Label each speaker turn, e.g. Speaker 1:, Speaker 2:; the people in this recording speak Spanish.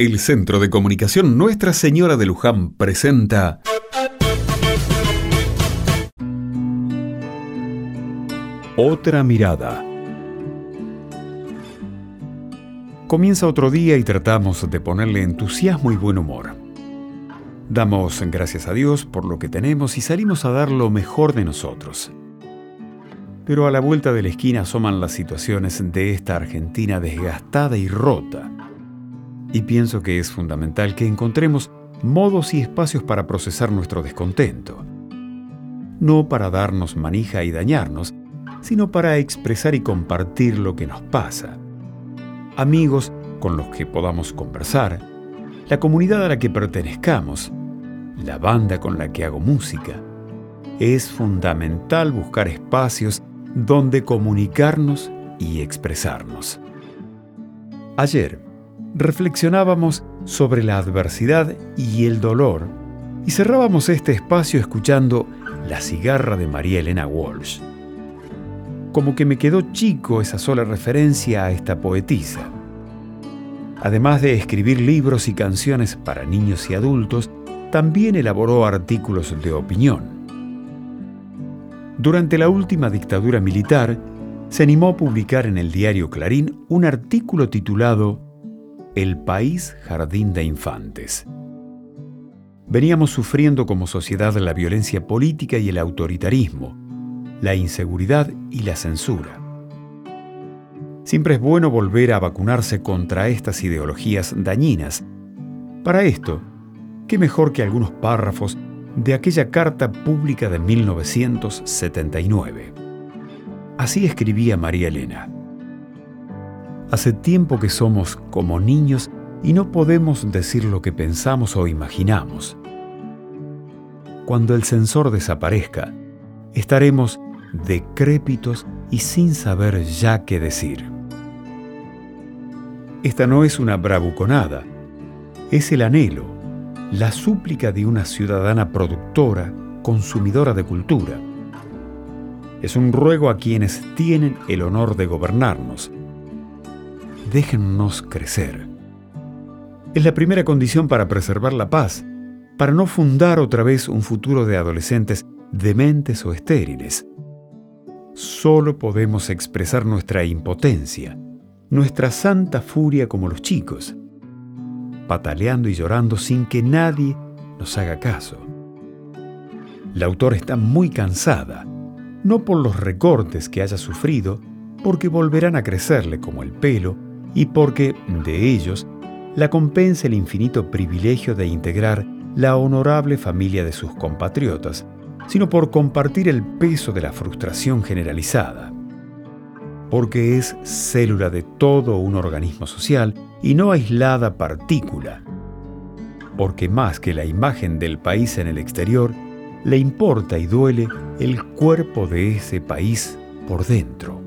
Speaker 1: El Centro de Comunicación Nuestra Señora de Luján presenta Otra mirada. Comienza otro día y tratamos de ponerle entusiasmo y buen humor. Damos gracias a Dios por lo que tenemos y salimos a dar lo mejor de nosotros. Pero a la vuelta de la esquina asoman las situaciones de esta Argentina desgastada y rota y pienso que es fundamental que encontremos modos y espacios para procesar nuestro descontento. No para darnos manija y dañarnos, sino para expresar y compartir lo que nos pasa. Amigos con los que podamos conversar, la comunidad a la que pertenezcamos, la banda con la que hago música. Es fundamental buscar espacios donde comunicarnos y expresarnos. Ayer, reflexionábamos sobre la adversidad y el dolor y cerrábamos este espacio escuchando La cigarra de María Elena Walsh. Como que me quedó chico esa sola referencia a esta poetisa. Además de escribir libros y canciones para niños y adultos, también elaboró artículos de opinión. Durante la última dictadura militar, se animó a publicar en el diario Clarín un artículo titulado el país jardín de infantes. Veníamos sufriendo como sociedad la violencia política y el autoritarismo, la inseguridad y la censura. Siempre es bueno volver a vacunarse contra estas ideologías dañinas. Para esto, ¿qué mejor que algunos párrafos de aquella carta pública de 1979? Así escribía María Elena. Hace tiempo que somos como niños y no podemos decir lo que pensamos o imaginamos. Cuando el sensor desaparezca, estaremos decrépitos y sin saber ya qué decir. Esta no es una bravuconada, es el anhelo, la súplica de una ciudadana productora, consumidora de cultura. Es un ruego a quienes tienen el honor de gobernarnos, déjennos crecer. Es la primera condición para preservar la paz, para no fundar otra vez un futuro de adolescentes dementes o estériles. Solo podemos expresar nuestra impotencia, nuestra santa furia como los chicos, pataleando y llorando sin que nadie nos haga caso. La autora está muy cansada, no por los recortes que haya sufrido, porque volverán a crecerle como el pelo y porque, de ellos, la compensa el infinito privilegio de integrar la honorable familia de sus compatriotas, sino por compartir el peso de la frustración generalizada. Porque es célula de todo un organismo social y no aislada partícula. Porque más que la imagen del país en el exterior, le importa y duele el cuerpo de ese país por dentro.